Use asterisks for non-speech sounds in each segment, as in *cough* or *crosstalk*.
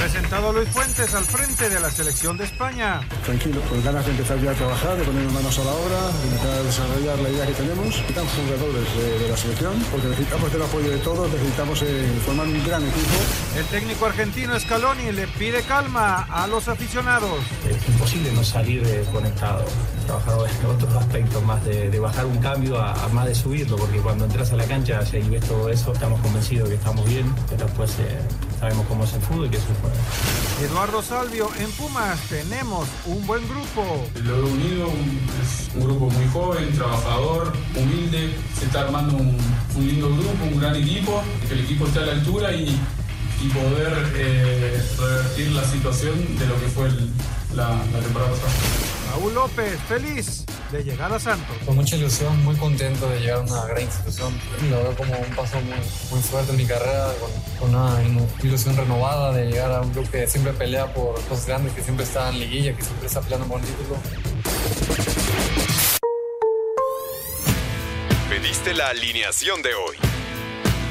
Presentado Luis Fuentes al frente de la selección de España. Tranquilo, con ganas de empezar ya a trabajar, de poner manos a la obra, de empezar a desarrollar la idea que tenemos. Necesitamos jugadores de, de la selección, porque necesitamos el apoyo de todos, necesitamos eh, formar un gran equipo. El técnico argentino Scaloni le pide calma a los aficionados. Es imposible no salir eh, conectado, trabajar en otros aspectos, más de, de bajar un cambio a, a más de subirlo, porque cuando entras a la cancha y ves todo eso, estamos convencidos que estamos bien, pero después eh, sabemos cómo es el fútbol y que eso fue. Eduardo Salvio, en Pumas tenemos un buen grupo. Lo he unido, un, es un grupo muy joven, trabajador, humilde, se está armando un, un lindo grupo, un gran equipo, que el equipo esté a la altura y, y poder eh, revertir la situación de lo que fue el, la, la temporada pasada. Raúl López, feliz de llegar a Santos. Con mucha ilusión, muy contento de llegar a una gran institución. Lo veo como un paso muy, muy fuerte en mi carrera, con, con una ilusión renovada de llegar a un club que siempre pelea por cosas grandes, que siempre está en liguilla, que siempre está peleando por un título. Pediste la alineación de hoy.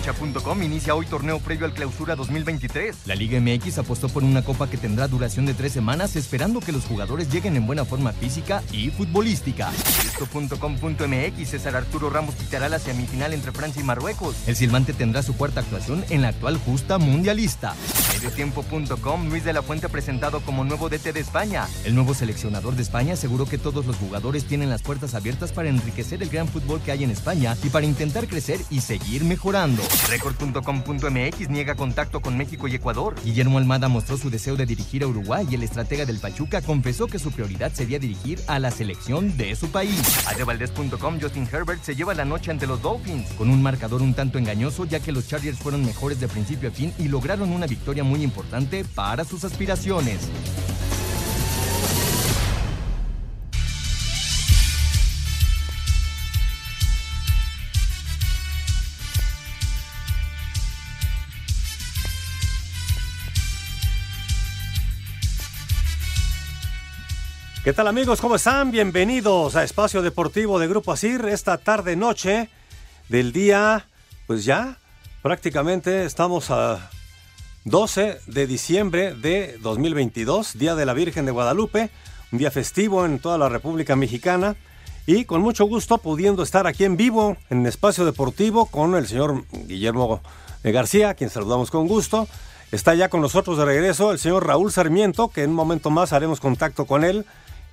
Cancha.com inicia hoy torneo previo al Clausura 2023. La Liga MX apostó por una copa que tendrá duración de tres semanas, esperando que los jugadores lleguen en buena forma física y futbolística. Esto.com.mx César Arturo Ramos quitará la semifinal entre Francia y Marruecos. El silbante tendrá su cuarta actuación en la actual justa mundialista. Mediotiempo.com Luis de la Fuente presentado como nuevo DT de España. El nuevo seleccionador de España aseguró que todos los jugadores tienen las puertas abiertas para enriquecer el gran fútbol que hay en España y para intentar crecer y seguir mejorando. Record.com.mx niega contacto con México y Ecuador. Guillermo Almada mostró su deseo de dirigir a Uruguay y el estratega del Pachuca confesó que su prioridad sería dirigir a la selección de su país. Adevaldez.com Justin Herbert se lleva la noche ante los Dolphins con un marcador un tanto engañoso ya que los Chargers fueron mejores de principio a fin y lograron una victoria muy importante para sus aspiraciones. ¿Qué tal amigos? ¿Cómo están? Bienvenidos a Espacio Deportivo de Grupo Asir esta tarde noche del día, pues ya prácticamente estamos a 12 de diciembre de 2022, Día de la Virgen de Guadalupe, un día festivo en toda la República Mexicana y con mucho gusto pudiendo estar aquí en vivo en Espacio Deportivo con el señor Guillermo García, quien saludamos con gusto. Está ya con nosotros de regreso el señor Raúl Sarmiento, que en un momento más haremos contacto con él.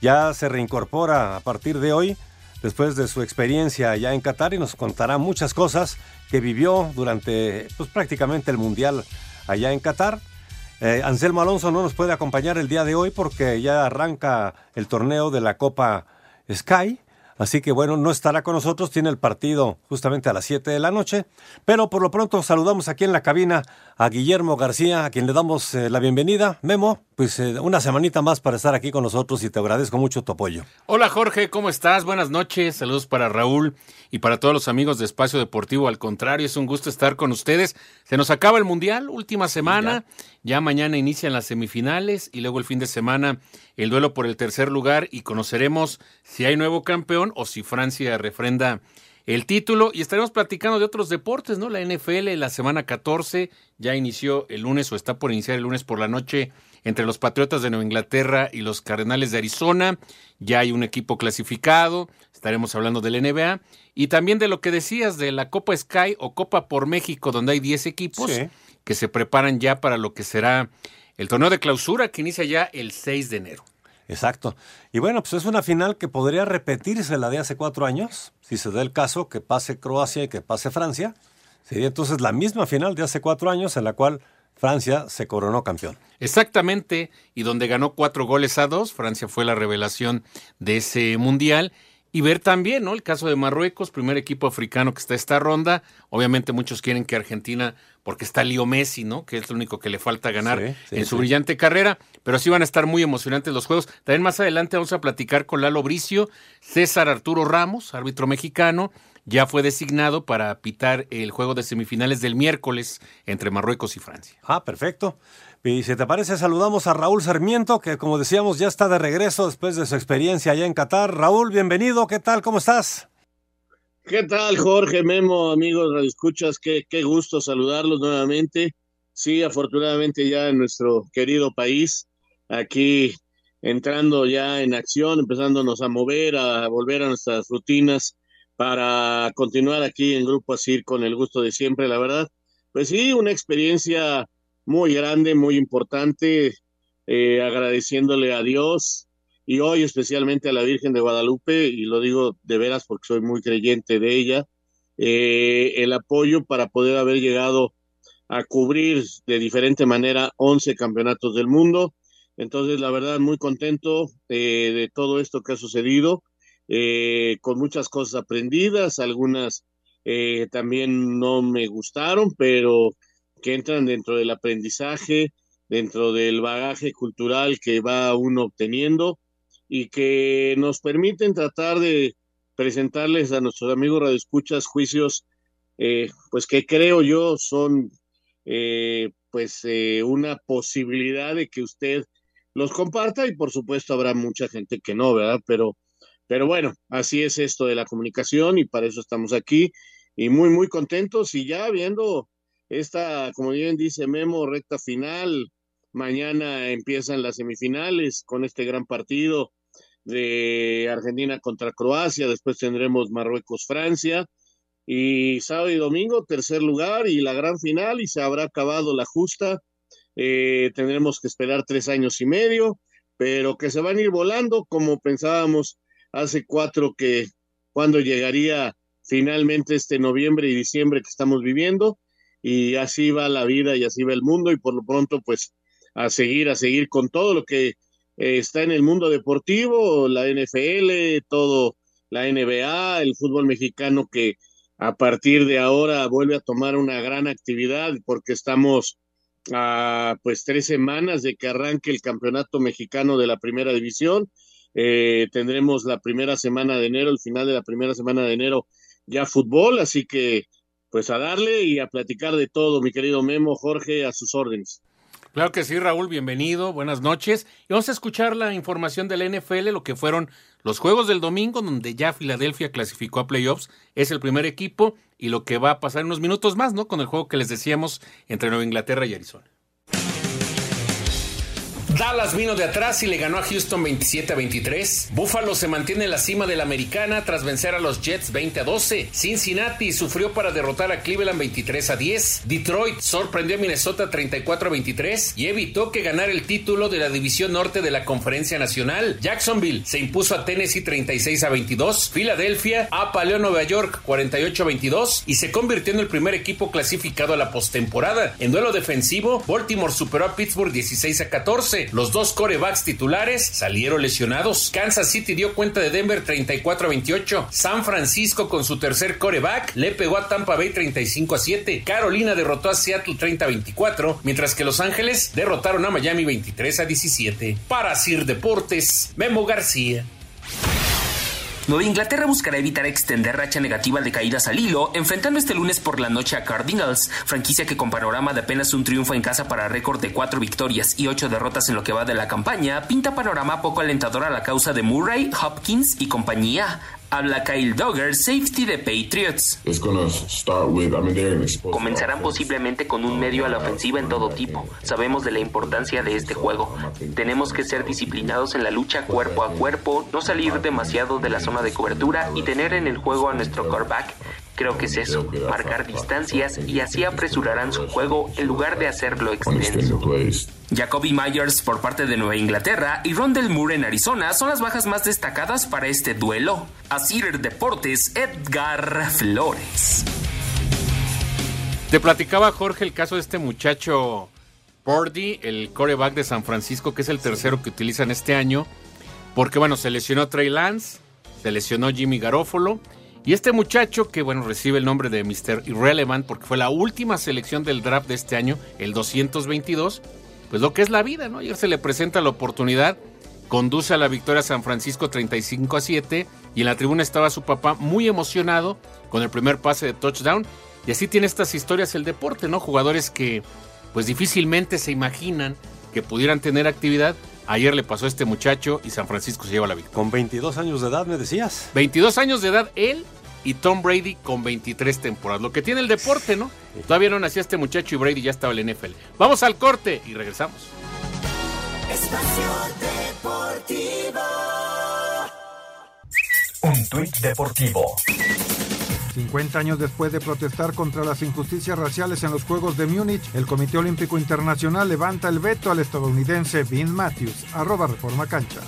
Ya se reincorpora a partir de hoy, después de su experiencia allá en Qatar, y nos contará muchas cosas que vivió durante pues, prácticamente el Mundial allá en Qatar. Eh, Anselmo Alonso no nos puede acompañar el día de hoy porque ya arranca el torneo de la Copa Sky. Así que bueno, no estará con nosotros, tiene el partido justamente a las 7 de la noche. Pero por lo pronto saludamos aquí en la cabina a Guillermo García, a quien le damos eh, la bienvenida. Memo, pues eh, una semanita más para estar aquí con nosotros y te agradezco mucho tu apoyo. Hola Jorge, ¿cómo estás? Buenas noches, saludos para Raúl y para todos los amigos de Espacio Deportivo. Al contrario, es un gusto estar con ustedes. Se nos acaba el Mundial, última semana. Ya mañana inician las semifinales y luego el fin de semana el duelo por el tercer lugar y conoceremos si hay nuevo campeón o si Francia refrenda el título y estaremos platicando de otros deportes, ¿no? La NFL la semana 14 ya inició el lunes o está por iniciar el lunes por la noche entre los Patriotas de Nueva Inglaterra y los Cardenales de Arizona. Ya hay un equipo clasificado, estaremos hablando del NBA. Y también de lo que decías de la Copa Sky o Copa por México, donde hay 10 equipos que se preparan ya para lo que será el torneo de clausura que inicia ya el 6 de enero. Exacto. Y bueno, pues es una final que podría repetirse la de hace cuatro años, si se da el caso que pase Croacia y que pase Francia. Sería entonces la misma final de hace cuatro años en la cual Francia se coronó campeón. Exactamente, y donde ganó cuatro goles a dos, Francia fue la revelación de ese mundial. Y ver también, ¿no? El caso de Marruecos, primer equipo africano que está esta ronda. Obviamente muchos quieren que Argentina, porque está Leo Messi, ¿no? Que es lo único que le falta ganar en su brillante carrera. Pero sí van a estar muy emocionantes los juegos. También más adelante vamos a platicar con Lalo Bricio, César Arturo Ramos, árbitro mexicano, ya fue designado para pitar el juego de semifinales del miércoles entre Marruecos y Francia. Ah, perfecto. Y si te parece, saludamos a Raúl Sarmiento, que como decíamos ya está de regreso después de su experiencia allá en Qatar. Raúl, bienvenido, ¿qué tal? ¿Cómo estás? ¿Qué tal, Jorge, Memo, amigos escuchas Qué, qué gusto saludarlos nuevamente. Sí, afortunadamente ya en nuestro querido país, aquí entrando ya en acción, empezándonos a mover, a volver a nuestras rutinas para continuar aquí en Grupo Asir con el gusto de siempre, la verdad. Pues sí, una experiencia muy grande, muy importante, eh, agradeciéndole a Dios y hoy especialmente a la Virgen de Guadalupe, y lo digo de veras porque soy muy creyente de ella, eh, el apoyo para poder haber llegado a cubrir de diferente manera 11 campeonatos del mundo. Entonces, la verdad, muy contento eh, de todo esto que ha sucedido con muchas cosas aprendidas, algunas también no me gustaron, pero que entran dentro del aprendizaje, dentro del bagaje cultural que va uno obteniendo y que nos permiten tratar de presentarles a nuestros amigos radioescuchas juicios, eh, pues que creo yo son pues una posibilidad de que usted los comparta y por supuesto habrá mucha gente que no, ¿verdad? Pero pero bueno, así es esto de la comunicación y para eso estamos aquí y muy, muy contentos y ya viendo esta, como bien dice Memo, recta final. Mañana empiezan las semifinales con este gran partido de Argentina contra Croacia, después tendremos Marruecos-Francia y sábado y domingo tercer lugar y la gran final y se habrá acabado la justa. Eh, tendremos que esperar tres años y medio, pero que se van a ir volando como pensábamos hace cuatro que cuando llegaría finalmente este noviembre y diciembre que estamos viviendo y así va la vida y así va el mundo y por lo pronto pues a seguir, a seguir con todo lo que eh, está en el mundo deportivo, la NFL, todo la NBA, el fútbol mexicano que a partir de ahora vuelve a tomar una gran actividad porque estamos a pues tres semanas de que arranque el campeonato mexicano de la primera división. Eh, tendremos la primera semana de enero, el final de la primera semana de enero, ya fútbol, así que pues a darle y a platicar de todo, mi querido Memo, Jorge, a sus órdenes. Claro que sí, Raúl, bienvenido, buenas noches. Y vamos a escuchar la información de la NFL, lo que fueron los juegos del domingo, donde ya Filadelfia clasificó a playoffs, es el primer equipo, y lo que va a pasar en unos minutos más, ¿no? Con el juego que les decíamos entre Nueva Inglaterra y Arizona. Dallas vino de atrás y le ganó a Houston 27 a 23. Buffalo se mantiene en la cima de la americana tras vencer a los Jets 20 a 12. Cincinnati sufrió para derrotar a Cleveland 23 a 10. Detroit sorprendió a Minnesota 34 a 23 y evitó que ganara el título de la división norte de la Conferencia Nacional. Jacksonville se impuso a Tennessee 36 a 22. Filadelfia apaleó a Nueva York 48 a 22 y se convirtió en el primer equipo clasificado a la postemporada. En duelo defensivo, Baltimore superó a Pittsburgh 16 a 14. Los dos corebacks titulares salieron lesionados. Kansas City dio cuenta de Denver 34 a 28. San Francisco con su tercer coreback le pegó a Tampa Bay 35 a 7. Carolina derrotó a Seattle 30 a 24, mientras que Los Ángeles derrotaron a Miami 23 a 17. Para Sir Deportes, Memo García. Nueva Inglaterra buscará evitar extender racha negativa de caídas al hilo, enfrentando este lunes por la noche a Cardinals, franquicia que con panorama de apenas un triunfo en casa para récord de cuatro victorias y ocho derrotas en lo que va de la campaña, pinta panorama poco alentador a la causa de Murray, Hopkins y compañía. Habla Kyle Dogger, safety de Patriots. Comenzarán posiblemente con un medio a la ofensiva en todo tipo. Sabemos de la importancia de este juego. Tenemos que ser disciplinados en la lucha cuerpo a cuerpo, no salir demasiado de la zona de cobertura y tener en el juego a nuestro quarterback. Creo que es eso, marcar distancias y así apresurarán su juego en lugar de hacerlo extenso. Jacoby Myers por parte de Nueva Inglaterra y Rondell Moore en Arizona son las bajas más destacadas para este duelo. Asir Deportes, Edgar Flores. Te platicaba Jorge el caso de este muchacho Purdy, el coreback de San Francisco, que es el tercero que utilizan este año, porque bueno, se lesionó Trey Lance, se lesionó Jimmy Garofolo, y este muchacho que bueno, recibe el nombre de Mr. Irrelevant porque fue la última selección del draft de este año, el 222, pues lo que es la vida, ¿no? Ayer se le presenta la oportunidad, conduce a la victoria San Francisco 35 a 7 y en la tribuna estaba su papá muy emocionado con el primer pase de touchdown y así tiene estas historias el deporte, ¿no? Jugadores que pues difícilmente se imaginan que pudieran tener actividad. Ayer le pasó a este muchacho y San Francisco se lleva la victoria. Con 22 años de edad, me decías. 22 años de edad él y Tom Brady con 23 temporadas. Lo que tiene el deporte, ¿no? Todavía no nacía este muchacho y Brady ya estaba en la NFL. Vamos al corte y regresamos. Espacio Deportivo. Un tuit deportivo. 50 años después de protestar contra las injusticias raciales en los Juegos de Múnich, el Comité Olímpico Internacional levanta el veto al estadounidense Vin Matthews. Arroba Reforma Cancha.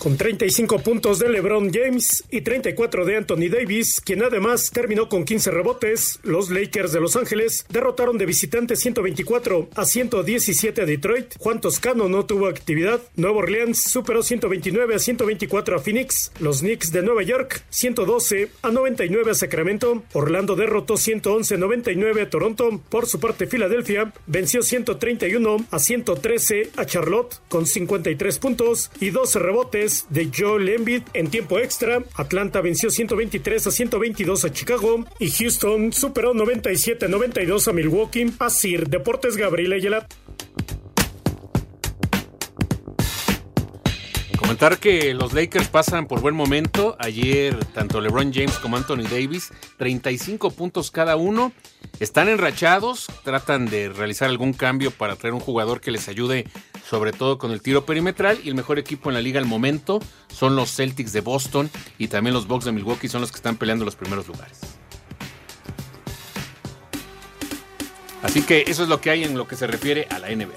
Con 35 puntos de LeBron James y 34 de Anthony Davis, quien además terminó con 15 rebotes, los Lakers de Los Ángeles derrotaron de visitante 124 a 117 a Detroit. Juan Toscano no tuvo actividad. Nueva Orleans superó 129 a 124 a Phoenix. Los Knicks de Nueva York 112 a 99 a Sacramento. Orlando derrotó 111 a 99 a Toronto. Por su parte, Filadelfia venció 131 a 113 a Charlotte con 53 puntos y 12 rebotes de Joel Embiid en tiempo extra. Atlanta venció 123 a 122 a Chicago y Houston superó 97 a 92 a Milwaukee. Asir Deportes Gabriel Ayala. Comentar que los Lakers pasan por buen momento. Ayer tanto LeBron James como Anthony Davis, 35 puntos cada uno. Están enrachados, tratan de realizar algún cambio para traer un jugador que les ayude sobre todo con el tiro perimetral y el mejor equipo en la liga al momento son los Celtics de Boston y también los Bucks de Milwaukee son los que están peleando los primeros lugares. Así que eso es lo que hay en lo que se refiere a la NBA.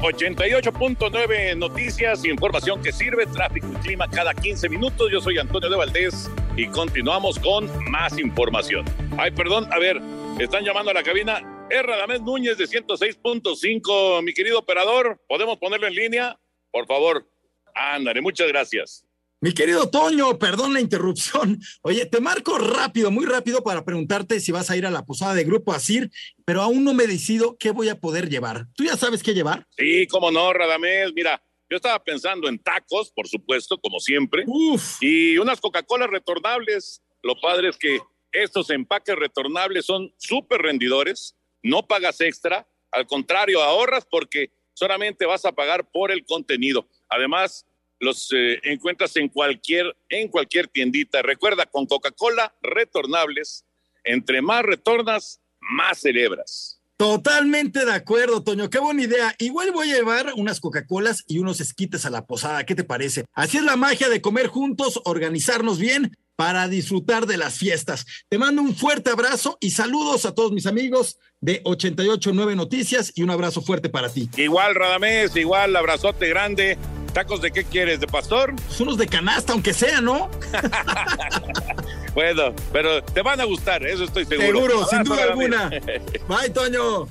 88.9 noticias, información que sirve, tráfico y clima cada 15 minutos. Yo soy Antonio de Valdés y continuamos con más información. Ay, perdón, a ver, están llamando a la cabina. Es Radamés Núñez de 106.5, mi querido operador. ¿Podemos ponerlo en línea? Por favor. Ándale, muchas gracias. Mi querido Toño, perdón la interrupción. Oye, te marco rápido, muy rápido para preguntarte si vas a ir a la posada de Grupo Asir, pero aún no me decido qué voy a poder llevar. ¿Tú ya sabes qué llevar? Sí, cómo no, Radamés. Mira, yo estaba pensando en tacos, por supuesto, como siempre. Y unas Coca-Colas retornables. Lo padre es que estos empaques retornables son súper rendidores, no pagas extra, al contrario, ahorras porque solamente vas a pagar por el contenido. Además, los eh, encuentras en cualquier, en cualquier tiendita. Recuerda, con Coca-Cola retornables, entre más retornas, más celebras. Totalmente de acuerdo, Toño. Qué buena idea. Igual voy a llevar unas Coca-Colas y unos esquites a la posada. ¿Qué te parece? Así es la magia de comer juntos, organizarnos bien para disfrutar de las fiestas. Te mando un fuerte abrazo y saludos a todos mis amigos de 889 Noticias y un abrazo fuerte para ti. Igual, Radamés, igual, abrazote grande. ¿Tacos de qué quieres? ¿De pastor? Son unos de canasta, aunque sea, ¿no? *laughs* bueno, pero te van a gustar, eso estoy seguro. Seguro, sin duda alguna. *laughs* Bye, Toño.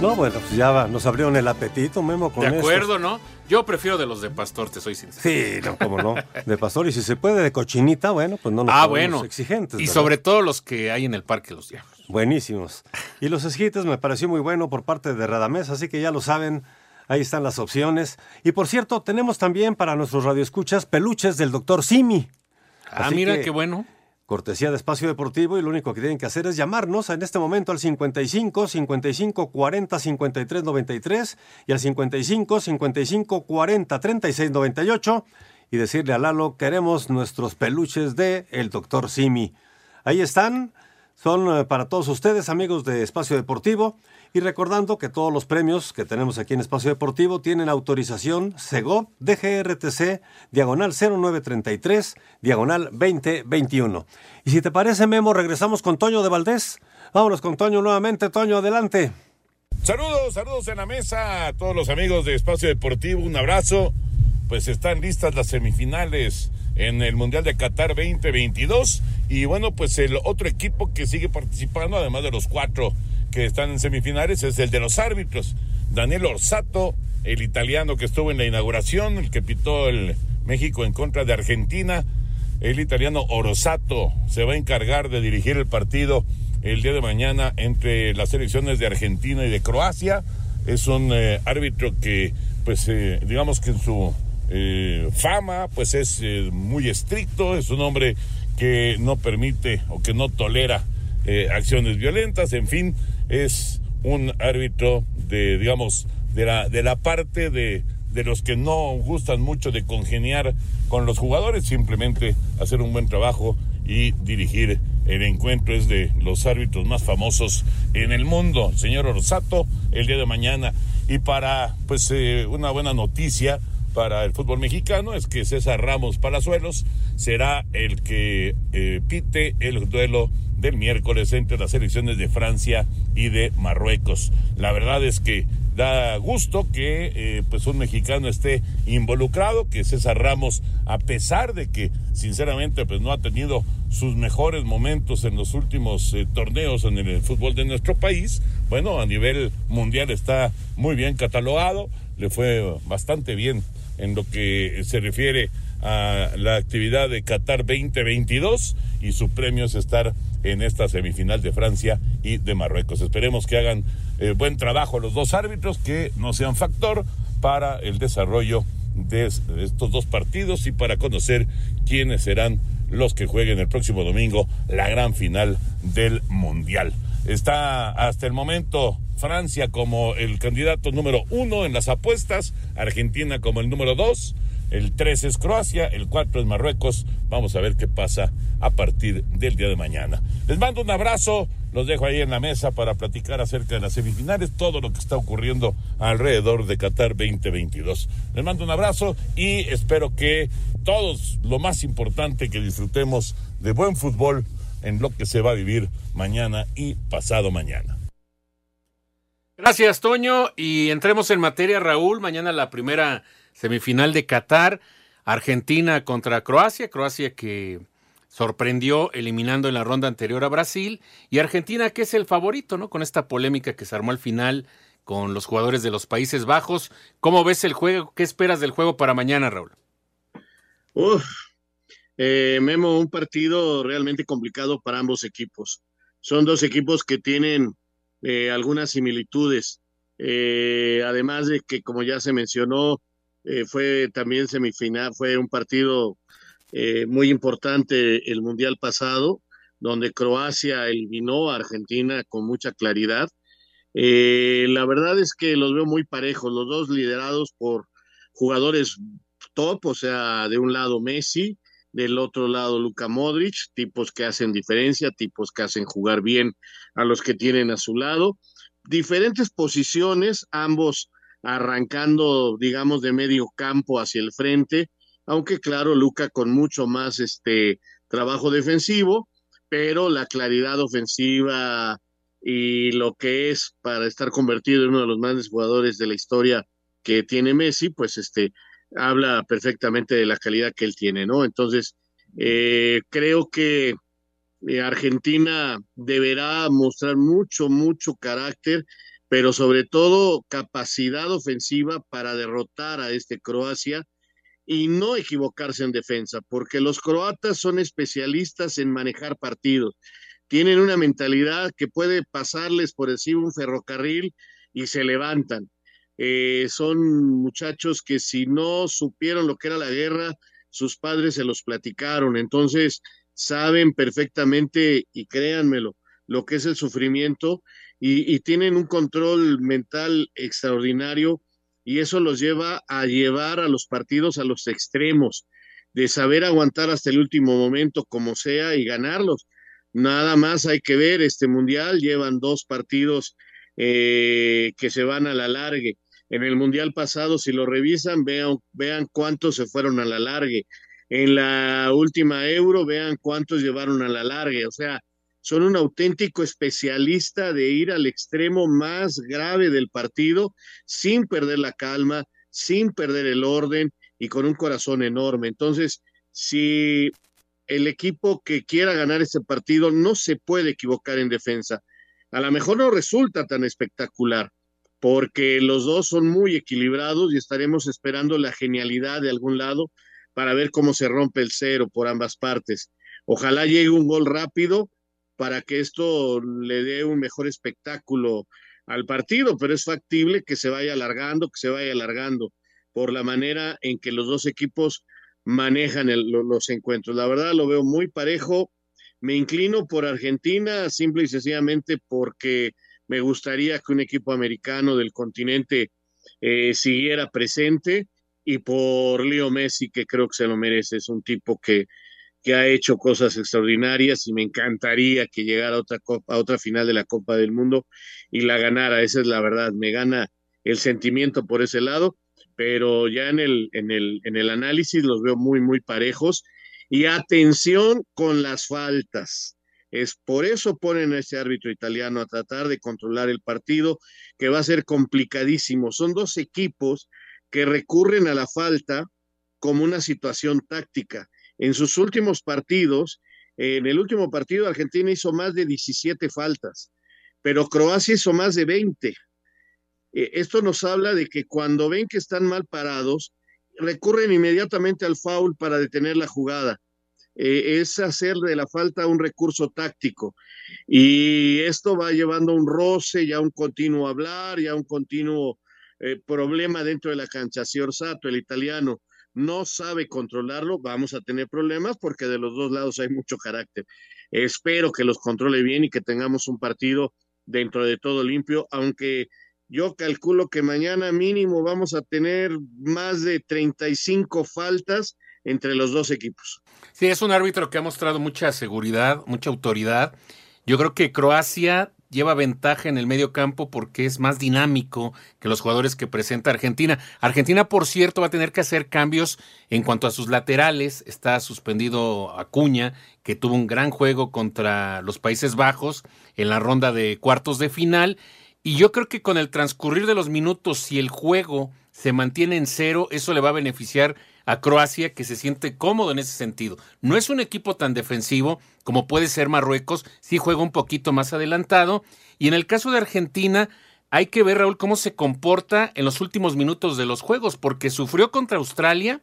No, bueno, pues ya va, nos abrieron el apetito, Memo, con De acuerdo, ¿no? Yo prefiero de los de pastor, te soy sincero. Sí, no, cómo no. De pastor, y si se puede de cochinita, bueno, pues no nos ah, bueno. exigentes. Y ¿verdad? sobre todo los que hay en el Parque los Diablos. Buenísimos. Y los esquites me pareció muy bueno por parte de Radamés, así que ya lo saben. Ahí están las opciones. Y por cierto, tenemos también para nuestros radioescuchas peluches del doctor Simi. Ah, mira, qué bueno. Cortesía de Espacio Deportivo y lo único que tienen que hacer es llamarnos en este momento al 55 55 40 53 93 y al 55 55 40 36 98 y decirle a Lalo queremos nuestros peluches de el doctor Simi. Ahí están, son eh, para todos ustedes amigos de Espacio Deportivo y recordando que todos los premios que tenemos aquí en Espacio Deportivo tienen autorización SEGO DGRTC diagonal 0933 diagonal 2021. Y si te parece, Memo, regresamos con Toño de Valdés. Vámonos con Toño nuevamente. Toño, adelante. Saludos, saludos en la mesa a todos los amigos de Espacio Deportivo. Un abrazo. Pues están listas las semifinales en el Mundial de Qatar 2022. Y bueno, pues el otro equipo que sigue participando, además de los cuatro que están en semifinales es el de los árbitros. Daniel Orsato, el italiano que estuvo en la inauguración, el que pitó el México en contra de Argentina. El italiano Orsato se va a encargar de dirigir el partido el día de mañana entre las selecciones de Argentina y de Croacia. Es un eh, árbitro que, pues, eh, digamos que en su eh, fama, pues es muy estricto, es un hombre que no permite o que no tolera acciones violentas, en fin, es un árbitro de, digamos, de la, de la parte de, de los que no gustan mucho de congeniar con los jugadores, simplemente hacer un buen trabajo y dirigir el encuentro es de los árbitros más famosos en el mundo, señor Orsato, el día de mañana. Y para, pues, eh, una buena noticia para el fútbol mexicano es que César Ramos Palazuelos será el que eh, pite el duelo del miércoles entre las selecciones de Francia y de Marruecos. La verdad es que da gusto que eh, pues un mexicano esté involucrado, que César Ramos, a pesar de que sinceramente pues no ha tenido sus mejores momentos en los últimos eh, torneos en el fútbol de nuestro país, bueno, a nivel mundial está muy bien catalogado, le fue bastante bien en lo que se refiere a la actividad de Qatar 2022 y su premio es estar en esta semifinal de Francia y de Marruecos. Esperemos que hagan eh, buen trabajo los dos árbitros, que no sean factor para el desarrollo de estos dos partidos y para conocer quiénes serán los que jueguen el próximo domingo la gran final del Mundial. Está hasta el momento Francia como el candidato número uno en las apuestas, Argentina como el número dos, el 3 es Croacia, el 4 es Marruecos. Vamos a ver qué pasa a partir del día de mañana. Les mando un abrazo, los dejo ahí en la mesa para platicar acerca de las semifinales, todo lo que está ocurriendo alrededor de Qatar 2022. Les mando un abrazo y espero que todos, lo más importante, que disfrutemos de buen fútbol en lo que se va a vivir mañana y pasado mañana. Gracias, Toño. Y entremos en materia, Raúl. Mañana la primera semifinal de Qatar, Argentina contra Croacia, Croacia que sorprendió eliminando en la ronda anterior a Brasil y Argentina que es el favorito, ¿no? Con esta polémica que se armó al final con los jugadores de los Países Bajos. ¿Cómo ves el juego? ¿Qué esperas del juego para mañana, Raúl? Uf, eh, Memo, un partido realmente complicado para ambos equipos. Son dos equipos que tienen eh, algunas similitudes. Eh, además de que, como ya se mencionó, eh, fue también semifinal, fue un partido eh, muy importante el Mundial pasado, donde Croacia eliminó a Argentina con mucha claridad. Eh, la verdad es que los veo muy parejos, los dos liderados por jugadores top, o sea, de un lado Messi, del otro lado Luka Modric, tipos que hacen diferencia, tipos que hacen jugar bien a los que tienen a su lado. Diferentes posiciones, ambos arrancando, digamos, de medio campo hacia el frente, aunque claro, Luca con mucho más este trabajo defensivo, pero la claridad ofensiva y lo que es para estar convertido en uno de los grandes jugadores de la historia que tiene Messi, pues este habla perfectamente de la calidad que él tiene, ¿no? Entonces, eh, creo que eh, Argentina deberá mostrar mucho, mucho carácter pero sobre todo capacidad ofensiva para derrotar a este Croacia y no equivocarse en defensa, porque los croatas son especialistas en manejar partidos. Tienen una mentalidad que puede pasarles por encima un ferrocarril y se levantan. eh, son muchachos que si no supieron lo que era la guerra, sus padres se los platicaron, entonces saben perfectamente, y créanmelo, lo que es el sufrimiento y, y tienen un control mental extraordinario y eso los lleva a llevar a los partidos a los extremos, de saber aguantar hasta el último momento como sea y ganarlos. Nada más hay que ver, este mundial llevan dos partidos eh, que se van a la largue. En el mundial pasado, si lo revisan, vean, vean cuántos se fueron a la largue. En la última euro, vean cuántos llevaron a la largue. O sea, son un auténtico especialista de ir al extremo más grave del partido sin perder la calma, sin perder el orden y con un corazón enorme. Entonces, si el equipo que quiera ganar este partido no se puede equivocar en defensa, a lo mejor no resulta tan espectacular, porque los dos son muy equilibrados y estaremos esperando la genialidad de algún lado para ver cómo se rompe el cero por ambas partes. Ojalá llegue un gol rápido para que esto le dé un mejor espectáculo al partido, pero es factible que se vaya alargando, que se vaya alargando por la manera en que los dos equipos manejan los encuentros. La verdad lo veo muy parejo. Me inclino por Argentina, simple y sencillamente porque me gustaría que un equipo americano del continente eh, siguiera presente y por Leo Messi, que creo que se lo merece. Es un tipo que, ha hecho cosas extraordinarias y me encantaría que llegara a otra, copa, a otra final de la Copa del Mundo y la ganara. Esa es la verdad. Me gana el sentimiento por ese lado, pero ya en el, en el, en el análisis los veo muy, muy parejos. Y atención con las faltas. Es por eso ponen a ese árbitro italiano a tratar de controlar el partido, que va a ser complicadísimo. Son dos equipos que recurren a la falta como una situación táctica. En sus últimos partidos, en el último partido, Argentina hizo más de 17 faltas, pero Croacia hizo más de 20. Esto nos habla de que cuando ven que están mal parados, recurren inmediatamente al foul para detener la jugada. Eh, es hacer de la falta un recurso táctico. Y esto va llevando un roce, ya un continuo hablar, ya un continuo eh, problema dentro de la cancha. Si Orsato, el italiano, no sabe controlarlo, vamos a tener problemas porque de los dos lados hay mucho carácter. Espero que los controle bien y que tengamos un partido dentro de todo limpio, aunque yo calculo que mañana mínimo vamos a tener más de 35 faltas entre los dos equipos. Sí, es un árbitro que ha mostrado mucha seguridad, mucha autoridad. Yo creo que Croacia lleva ventaja en el medio campo porque es más dinámico que los jugadores que presenta Argentina. Argentina, por cierto, va a tener que hacer cambios en cuanto a sus laterales. Está suspendido Acuña, que tuvo un gran juego contra los Países Bajos en la ronda de cuartos de final. Y yo creo que con el transcurrir de los minutos, si el juego se mantiene en cero, eso le va a beneficiar a Croacia, que se siente cómodo en ese sentido. No es un equipo tan defensivo como puede ser Marruecos, sí juega un poquito más adelantado. Y en el caso de Argentina, hay que ver, Raúl, cómo se comporta en los últimos minutos de los juegos, porque sufrió contra Australia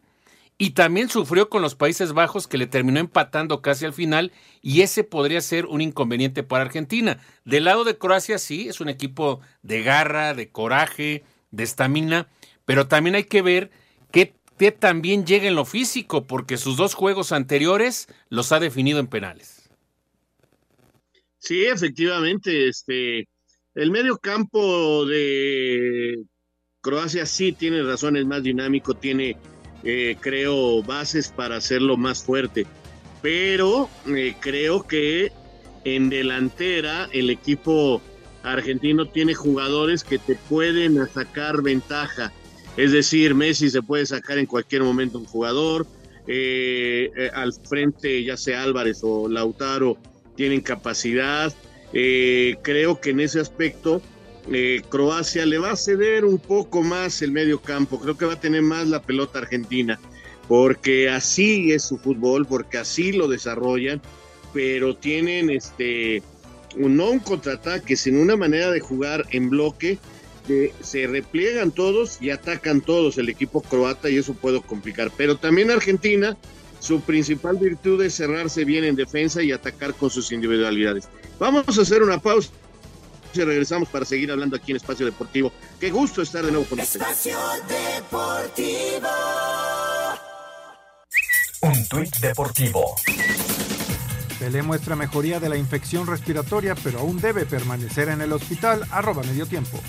y también sufrió con los Países Bajos, que le terminó empatando casi al final, y ese podría ser un inconveniente para Argentina. Del lado de Croacia, sí, es un equipo de garra, de coraje, de estamina, pero también hay que ver que también llega en lo físico, porque sus dos juegos anteriores los ha definido en penales. Sí, efectivamente, este, el medio campo de Croacia sí tiene razones más dinámico, tiene, eh, creo, bases para hacerlo más fuerte, pero eh, creo que en delantera el equipo argentino tiene jugadores que te pueden sacar ventaja es decir, Messi se puede sacar en cualquier momento un jugador. Eh, eh, al frente, ya sea Álvarez o Lautaro, tienen capacidad. Eh, creo que en ese aspecto Croacia le va a ceder un poco más el medio campo. Creo que va a tener más la pelota argentina, porque así es su fútbol, porque así lo desarrollan, pero tienen este no un contraataque, sino una manera de jugar en bloque se repliegan todos y atacan todos el equipo croata y eso puede complicar. Pero también Argentina, su principal virtud es cerrarse bien en defensa y atacar con sus individualidades. Vamos a hacer una pausa y regresamos para seguir hablando aquí en Espacio Deportivo. Qué gusto estar de nuevo con ustedes. Espacio Deportivo. Un tuit deportivo. Pelé muestra mejoría de la infección respiratoria, pero aún debe permanecer en el hospital. Arroba medio tiempo.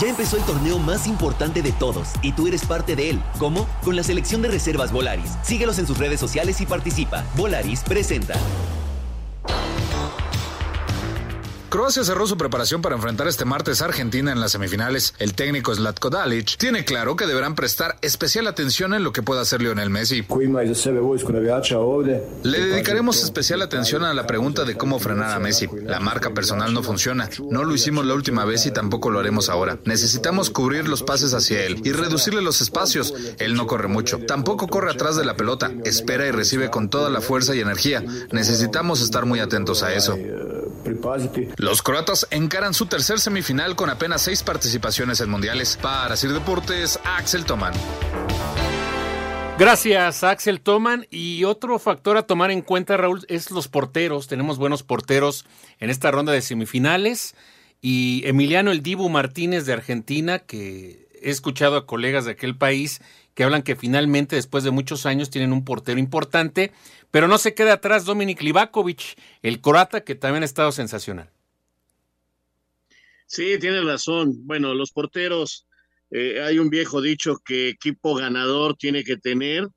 Ya empezó el torneo más importante de todos y tú eres parte de él. ¿Cómo? Con la selección de reservas Volaris. Síguelos en sus redes sociales y participa. Volaris presenta. Croacia cerró su preparación para enfrentar este martes a Argentina en las semifinales. El técnico Zlatko Dalic tiene claro que deberán prestar especial atención en lo que pueda hacer Lionel Messi. Le dedicaremos especial atención a la pregunta de cómo frenar a Messi. La marca personal no funciona. No lo hicimos la última vez y tampoco lo haremos ahora. Necesitamos cubrir los pases hacia él y reducirle los espacios. Él no corre mucho. Tampoco corre atrás de la pelota. Espera y recibe con toda la fuerza y energía. Necesitamos estar muy atentos a eso. Los croatas encaran su tercer semifinal con apenas seis participaciones en mundiales. Para Sir Deportes, Axel Toman. Gracias, Axel Toman. Y otro factor a tomar en cuenta, Raúl, es los porteros. Tenemos buenos porteros en esta ronda de semifinales. Y Emiliano El Dibu Martínez de Argentina, que he escuchado a colegas de aquel país que hablan que finalmente, después de muchos años, tienen un portero importante. Pero no se queda atrás Dominik Livakovic, el croata, que también ha estado sensacional. Sí, tiene razón. Bueno, los porteros, eh, hay un viejo dicho que equipo ganador tiene que tener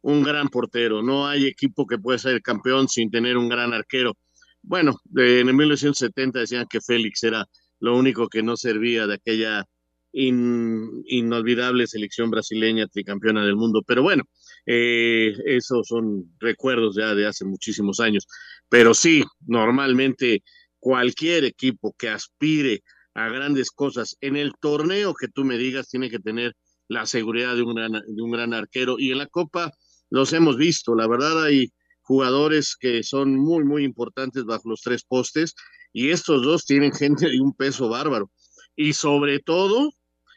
un gran portero. No hay equipo que pueda ser campeón sin tener un gran arquero. Bueno, en el 1970 decían que Félix era lo único que no servía de aquella inolvidable selección brasileña tricampeona del mundo. Pero bueno, eh, esos son recuerdos ya de hace muchísimos años. Pero sí, normalmente cualquier equipo que aspire a grandes cosas en el torneo que tú me digas tiene que tener la seguridad de un gran, de un gran arquero. Y en la Copa los hemos visto, la verdad hay jugadores que son muy, muy importantes bajo los tres postes y estos dos tienen gente de un peso bárbaro. Y sobre todo,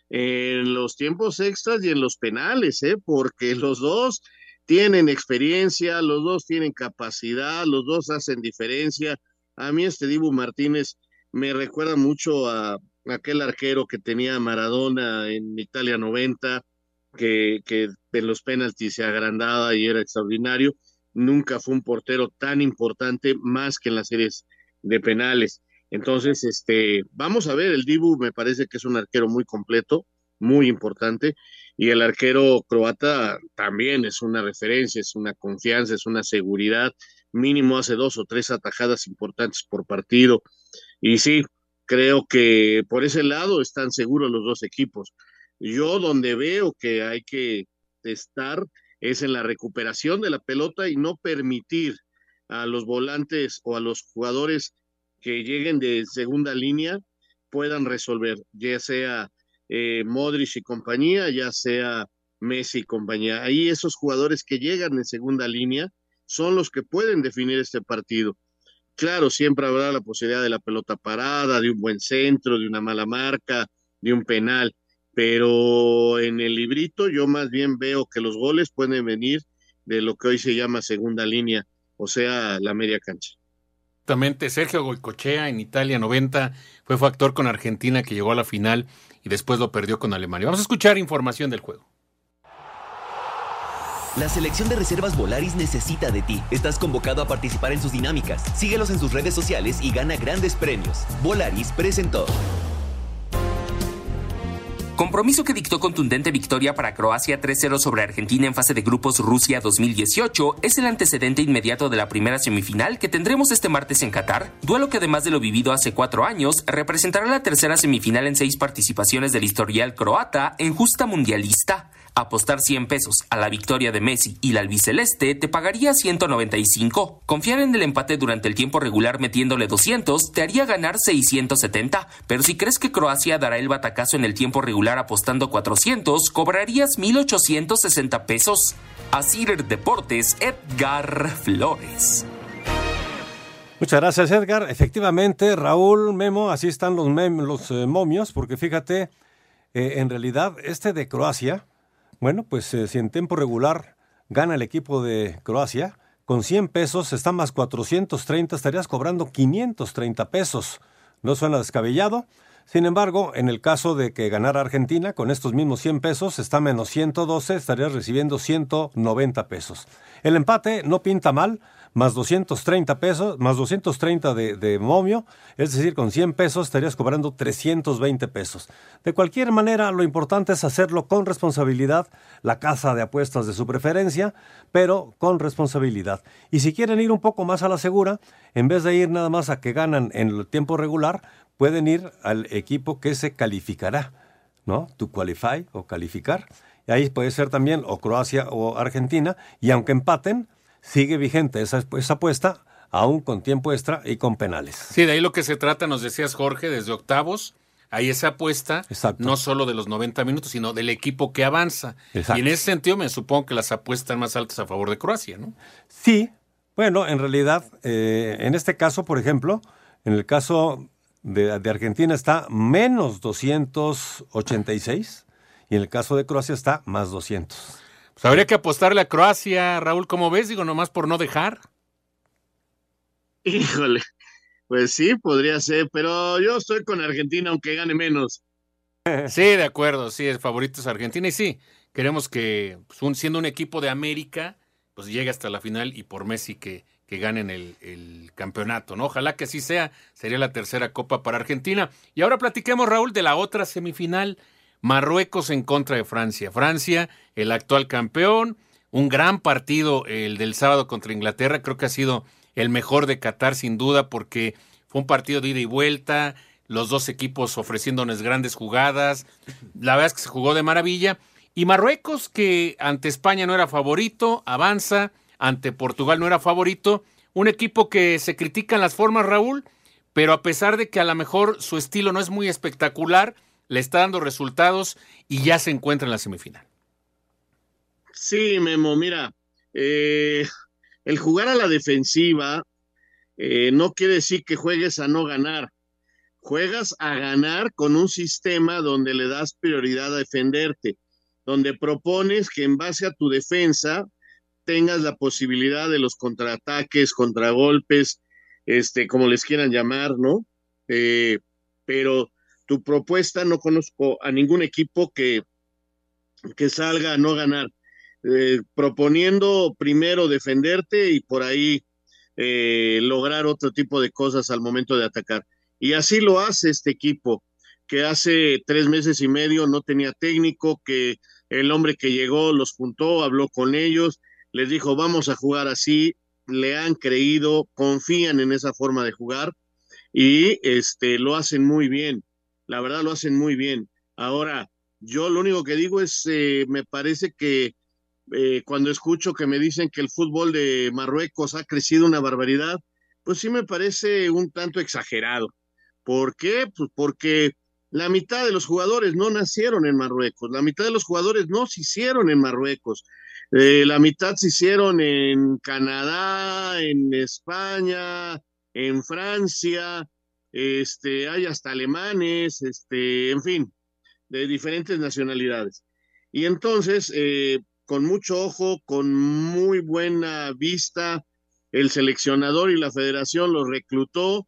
en los tiempos extras y en los penales, ¿eh? porque los dos tienen experiencia, los dos tienen capacidad, los dos hacen diferencia. A mí este Dibu Martínez me recuerda mucho a aquel arquero que tenía Maradona en Italia 90, que, que en los penaltis se agrandaba y era extraordinario. Nunca fue un portero tan importante más que en las series de penales. Entonces, este, vamos a ver, el Dibu me parece que es un arquero muy completo, muy importante, y el arquero croata también es una referencia, es una confianza, es una seguridad, mínimo hace dos o tres atajadas importantes por partido, y sí, creo que por ese lado están seguros los dos equipos. Yo donde veo que hay que estar es en la recuperación de la pelota y no permitir a los volantes o a los jugadores que lleguen de segunda línea puedan resolver, ya sea eh, Modric y compañía, ya sea Messi y compañía. Ahí esos jugadores que llegan en segunda línea son los que pueden definir este partido. Claro, siempre habrá la posibilidad de la pelota parada, de un buen centro, de una mala marca, de un penal, pero en el librito yo más bien veo que los goles pueden venir de lo que hoy se llama segunda línea, o sea, la media cancha. Exactamente, Sergio Goicochea en Italia 90 fue factor con Argentina que llegó a la final y después lo perdió con Alemania. Vamos a escuchar información del juego. La selección de reservas Volaris necesita de ti. Estás convocado a participar en sus dinámicas. Síguelos en sus redes sociales y gana grandes premios. Volaris presentó. Compromiso que dictó contundente victoria para Croacia 3-0 sobre Argentina en fase de grupos Rusia 2018 es el antecedente inmediato de la primera semifinal que tendremos este martes en Qatar, duelo que además de lo vivido hace cuatro años, representará la tercera semifinal en seis participaciones del historial croata en justa mundialista. Apostar 100 pesos a la victoria de Messi y la albiceleste te pagaría 195. Confiar en el empate durante el tiempo regular metiéndole 200 te haría ganar 670. Pero si crees que Croacia dará el batacazo en el tiempo regular apostando 400, cobrarías 1860 pesos. Así Deportes, Edgar Flores. Muchas gracias, Edgar. Efectivamente, Raúl, Memo, así están los, los eh, momios, porque fíjate, eh, en realidad, este de Croacia, bueno, pues eh, si en tiempo regular gana el equipo de Croacia, con 100 pesos está más 430, estarías cobrando 530 pesos. ¿No suena descabellado? Sin embargo, en el caso de que ganara Argentina, con estos mismos 100 pesos, está menos 112, estarías recibiendo 190 pesos. El empate no pinta mal, más 230 pesos, más 230 de, de momio, es decir, con 100 pesos estarías cobrando 320 pesos. De cualquier manera, lo importante es hacerlo con responsabilidad, la casa de apuestas de su preferencia, pero con responsabilidad. Y si quieren ir un poco más a la segura, en vez de ir nada más a que ganan en el tiempo regular, pueden ir al equipo que se calificará, ¿no? To qualify o calificar. Y ahí puede ser también o Croacia o Argentina. Y aunque empaten, sigue vigente esa, esa apuesta, aún con tiempo extra y con penales. Sí, de ahí lo que se trata, nos decías Jorge, desde octavos. Ahí esa apuesta, no solo de los 90 minutos, sino del equipo que avanza. Y en ese sentido me supongo que las apuestas están más altas a favor de Croacia, ¿no? Sí, bueno, en realidad, eh, en este caso, por ejemplo, en el caso de, Argentina está menos 286 y en el caso de Croacia está más 200. Pues habría que apostarle a Croacia, Raúl, ¿cómo ves? Digo, nomás por no dejar. Híjole, pues sí, podría ser, pero yo estoy con Argentina aunque gane menos. *laughs* Sí, de acuerdo, sí, el favorito es Argentina y sí, queremos que pues, siendo un equipo de América, pues llegue hasta la final y por Messi que que ganen el, campeonato, ¿no? Ojalá que así sea, sería la tercera copa para Argentina. Y ahora platiquemos, Raúl, de la otra semifinal, Marruecos en contra de Francia. Francia, el actual campeón, un gran partido el del sábado contra Inglaterra, creo que ha sido el mejor de Qatar sin duda porque fue un partido de ida y vuelta, los dos equipos ofreciéndonos grandes jugadas, la verdad es que se jugó de maravilla. Y Marruecos, que ante España no era favorito, avanza, ante Portugal no era favorito. Un equipo que se critican las formas, Raúl, pero a pesar de que a lo mejor su estilo no es muy espectacular, le está dando resultados y ya se encuentra en la semifinal. Sí, Memo, mira, eh, el jugar a la defensiva eh, no quiere decir que juegues a no ganar. Juegas a ganar con un sistema donde le das prioridad a defenderte, donde propones que en base a tu defensa tengas la posibilidad de los contraataques, contragolpes, este, como les quieran llamar, ¿no? Eh, pero tu propuesta no conozco a ningún equipo que, que salga a no ganar, eh, proponiendo primero defenderte y por ahí eh, lograr otro tipo de cosas al momento de atacar. Y así lo hace este equipo, que hace tres meses y medio no tenía técnico, que el hombre que llegó los juntó, habló con ellos, les dijo, vamos a jugar así, le han creído, confían en esa forma de jugar y este, lo hacen muy bien, la verdad lo hacen muy bien. Ahora, yo lo único que digo es, eh, me parece que eh, cuando escucho que me dicen que el fútbol de Marruecos ha crecido una barbaridad, pues sí me parece un tanto exagerado. ¿Por qué? Pues porque la mitad de los jugadores no nacieron en Marruecos, la mitad de los jugadores no se hicieron en Marruecos. Eh, la mitad se hicieron en Canadá, en España, en Francia, este, hay hasta alemanes, este, en fin, de diferentes nacionalidades. Y entonces, eh, con mucho ojo, con muy buena vista, el seleccionador y la federación los reclutó.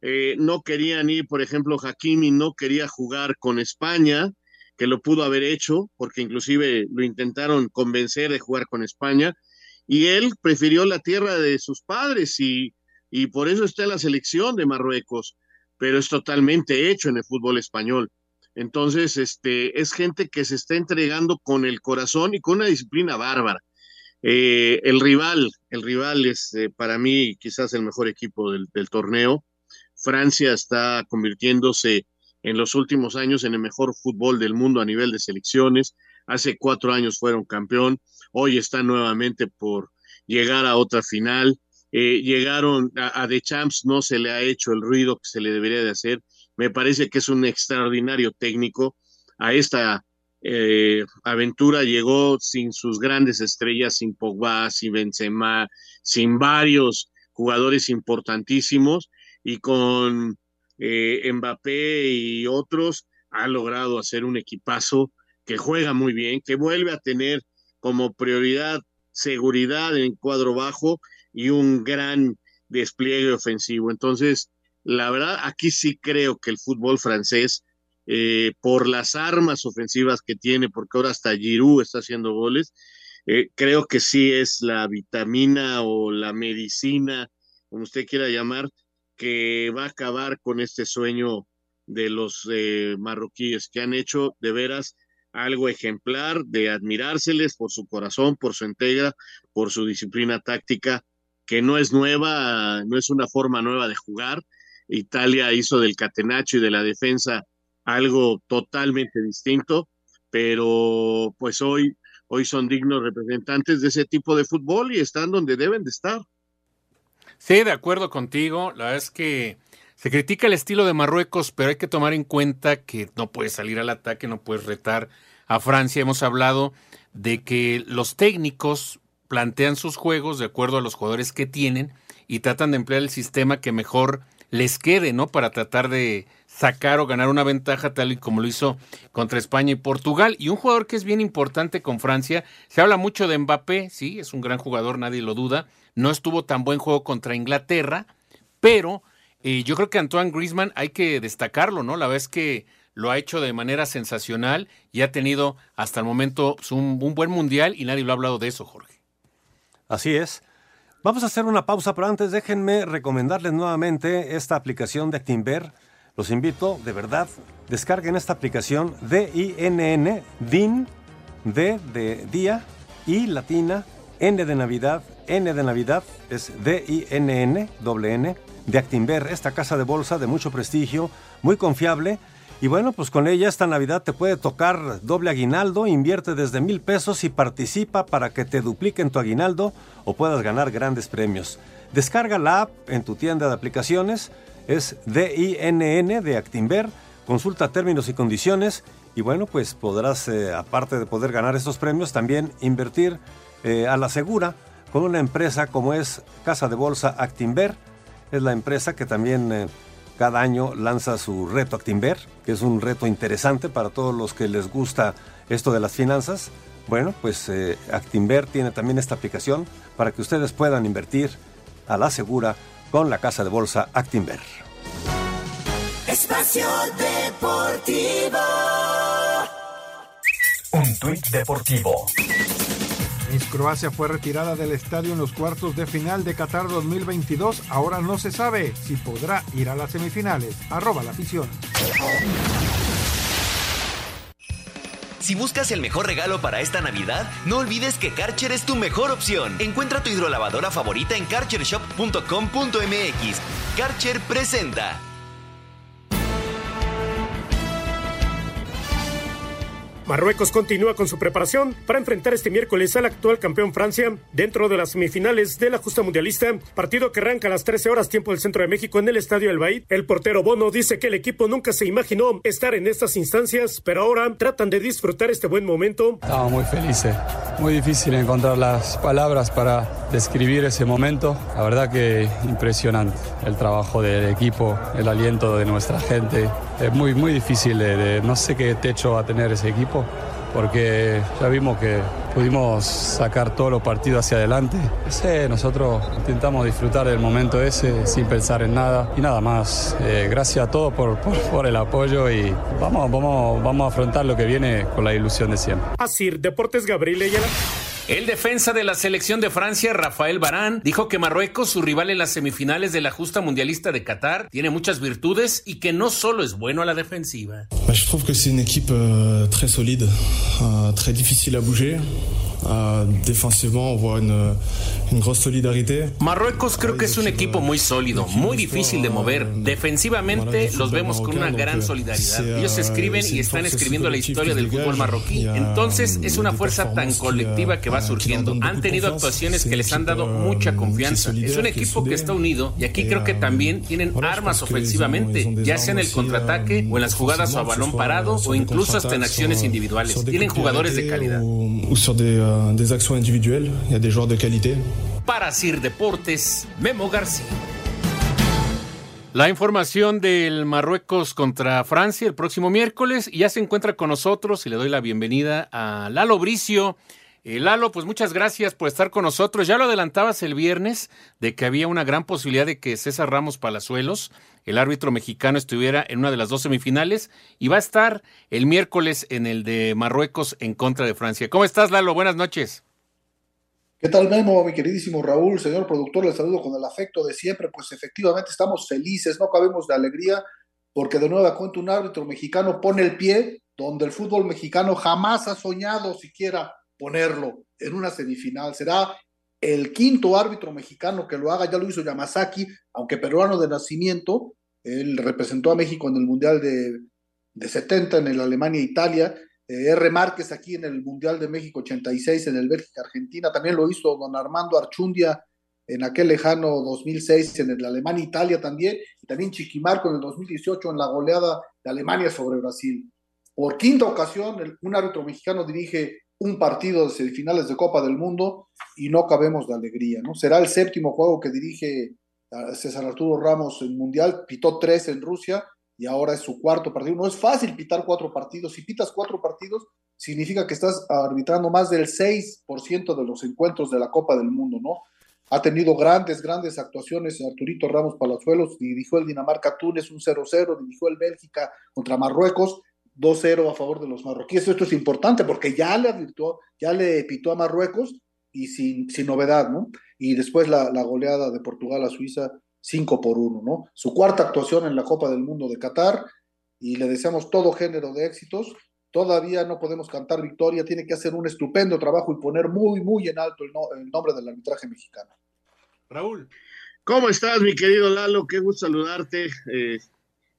Eh, no querían ir, por ejemplo, Hakimi no quería jugar con España, que lo pudo haber hecho, porque inclusive lo intentaron convencer de jugar con España, y él prefirió la tierra de sus padres y, y por eso está en la selección de Marruecos, pero es totalmente hecho en el fútbol español. Entonces, este, es gente que se está entregando con el corazón y con una disciplina bárbara. Eh, el rival, el rival es eh, para mí quizás el mejor equipo del, del torneo. Francia está convirtiéndose en los últimos años en el mejor fútbol del mundo a nivel de selecciones. Hace cuatro años fueron campeón, hoy están nuevamente por llegar a otra final. Eh, llegaron a, The Champs, no se le ha hecho el ruido que se le debería de hacer. Me parece que es un extraordinario técnico. A esta eh, aventura llegó sin sus grandes estrellas, sin Pogba, sin Benzema, sin varios jugadores importantísimos y con eh, Mbappé y otros, ha logrado hacer un equipazo que juega muy bien, que vuelve a tener como prioridad seguridad en cuadro bajo y un gran despliegue ofensivo. Entonces, la verdad, aquí sí creo que el fútbol francés, eh, por las armas ofensivas que tiene, porque ahora hasta Giroud está haciendo goles, eh, creo que sí es la vitamina o la medicina, como usted quiera llamar, que va a acabar con este sueño de los eh, marroquíes, que han hecho de veras algo ejemplar, de admirárseles por su corazón, por su entrega, por su disciplina táctica, que no es nueva, no es una forma nueva de jugar. Italia hizo del catenacho y de la defensa algo totalmente distinto, pero pues hoy, hoy son dignos representantes de ese tipo de fútbol y están donde deben de estar. Sí, de acuerdo contigo. La verdad es que se critica el estilo de Marruecos, pero hay que tomar en cuenta que no puedes salir al ataque, no puedes retar a Francia. Hemos hablado de que los técnicos plantean sus juegos de acuerdo a los jugadores que tienen y tratan de emplear el sistema que mejor les quede, ¿no? Para tratar de sacar o ganar una ventaja tal y como lo hizo contra España y Portugal. Y un jugador que es bien importante con Francia, se habla mucho de Mbappé, sí, es un gran jugador, nadie lo duda, no estuvo tan buen juego contra Inglaterra, pero eh, yo creo que Antoine Griezmann hay que destacarlo, ¿no? La vez que lo ha hecho de manera sensacional y ha tenido hasta el momento un, un buen mundial y nadie lo ha hablado de eso, Jorge. Así es. Vamos a hacer una pausa, pero antes déjenme recomendarles nuevamente esta aplicación de Actinver. Los invito, de verdad, descarguen esta aplicación D-I-N-N, DIN, D de día, I latina, N de Navidad, N de Navidad, es D-I-N-N, doble N, de Actinver, esta casa de bolsa de mucho prestigio, muy confiable. Y bueno, pues con ella esta Navidad te puede tocar doble aguinaldo, invierte desde mil pesos y participa para que te dupliquen tu aguinaldo o puedas ganar grandes premios. Descarga la app en tu tienda de aplicaciones, es D-I-N-N de Actinver, consulta términos y condiciones y bueno, pues podrás, eh, aparte de poder ganar estos premios, también invertir eh, a la segura con una empresa como es Casa de Bolsa Actinver. Es la empresa que también eh, cada año lanza su reto Actinver, que es un reto interesante para todos los que les gusta esto de las finanzas. Bueno, pues eh, Actinver tiene también esta aplicación para que ustedes puedan invertir a la segura con la Casa de Bolsa Actinver. Espacio Deportivo. Un tuit deportivo. Croacia fue retirada del estadio en los cuartos de final de Qatar 2022. Ahora no se sabe si podrá ir a las semifinales. Arroba la afición. Si buscas el mejor regalo para esta Navidad, no olvides que Karcher es tu mejor opción. Encuentra tu hidrolavadora favorita en karchershop.com.mx. Karcher presenta. Marruecos continúa con su preparación para enfrentar este miércoles al actual campeón Francia dentro de las semifinales de la justa mundialista, partido que arranca a las 13 horas tiempo del centro de México en el Estadio El Bait. El portero Bono dice que el equipo nunca se imaginó estar en estas instancias, pero ahora tratan de disfrutar este buen momento. Estamos muy felices, muy difícil encontrar las palabras para describir ese momento. La verdad que impresionante el trabajo del equipo, el aliento de nuestra gente. Es muy, muy difícil no sé qué techo va a tener ese equipo porque ya vimos que pudimos sacar todos los partidos hacia adelante. Sí, nosotros intentamos disfrutar del momento ese sin pensar en nada y nada más. Eh, gracias a todos por, por, por, el apoyo y vamos, vamos, vamos a afrontar lo que viene con la ilusión de siempre. Así, Deportes Gabriel. El defensa de la selección de Francia, Rafael Barán, dijo que Marruecos, su rival en las semifinales de la justa mundialista de Qatar, tiene muchas virtudes y que no solo es bueno a la defensiva. Je trouve que c'est une équipe euh, très solide, euh, difficile à bouger. Uh, defensivement, on voit une, une grosse solidarité. Marruecos creo que es un equipo muy sólido, muy difícil de mover. Defensivamente los vemos con una gran solidaridad. Ellos escriben y están escribiendo la historia del fútbol marroquí. Entonces es una fuerza tan colectiva que va surgiendo. Han tenido actuaciones que les han dado mucha confianza. Es un equipo que está unido y aquí creo que también tienen armas ofensivamente, ya sea en el contraataque o en las jugadas a balón parado o incluso hasta en acciones individuales. Tienen jugadores de calidad. Uh, des actions individuelles. Y a des de qualité. Para Sir Deportes, Memo García. La información del Marruecos contra Francia el próximo miércoles y ya se encuentra con nosotros y le doy la bienvenida a Lalo Bricio, Eh, Lalo, pues muchas gracias por estar con nosotros. Ya lo adelantabas el viernes de que había una gran posibilidad de que César Ramos Palazuelos, el árbitro mexicano, estuviera en una de las dos semifinales y va a estar el miércoles en el de Marruecos en contra de Francia. ¿Cómo estás, Lalo? Buenas noches. ¿Qué tal, Memo, mi queridísimo Raúl, señor productor? Le saludo con el afecto de siempre. Pues efectivamente estamos felices, no cabemos de alegría, porque de nueva cuenta un árbitro mexicano pone el pie donde el fútbol mexicano jamás ha soñado siquiera ponerlo en una semifinal. Será el quinto árbitro mexicano que lo haga, ya lo hizo Yamazaki, aunque peruano de nacimiento, él representó a México en el Mundial de, de 70, en el Alemania-Italia, eh, R. Márquez aquí en el Mundial de México 86, en el Bélgica-Argentina, también lo hizo don Armando Archundia en aquel lejano 2006 en el Alemania-Italia también, y también Chiquimarco en el 2018 en la goleada de Alemania sobre Brasil. Por quinta ocasión, un árbitro mexicano dirige un partido de semifinales de Copa del Mundo y no cabemos de alegría, ¿no? Será el séptimo juego que dirige César Arturo Ramos en Mundial, pitó tres en Rusia y ahora es su cuarto partido. No es fácil pitar cuatro partidos. Si pitas cuatro partidos, significa que estás arbitrando más del 6% de los encuentros de la Copa del Mundo, ¿no? Ha tenido grandes, grandes actuaciones Arturito Ramos Palazuelos, dirigió el Dinamarca-Túnez un 0-0, dirigió el Bélgica contra Marruecos 2-0 a favor de los marroquíes. Esto es importante porque ya le advirtió, ya le pitó a Marruecos y sin, sin novedad, ¿no? Y después la, la, goleada de Portugal a Suiza 5 por 1, ¿no? Su cuarta actuación en la Copa del Mundo de Qatar y le deseamos todo género de éxitos. Todavía no podemos cantar victoria, tiene que hacer un estupendo trabajo y poner muy, muy en alto el, no, el nombre del arbitraje mexicano. Raúl. ¿Cómo estás, mi querido Lalo? Qué gusto saludarte. Eh,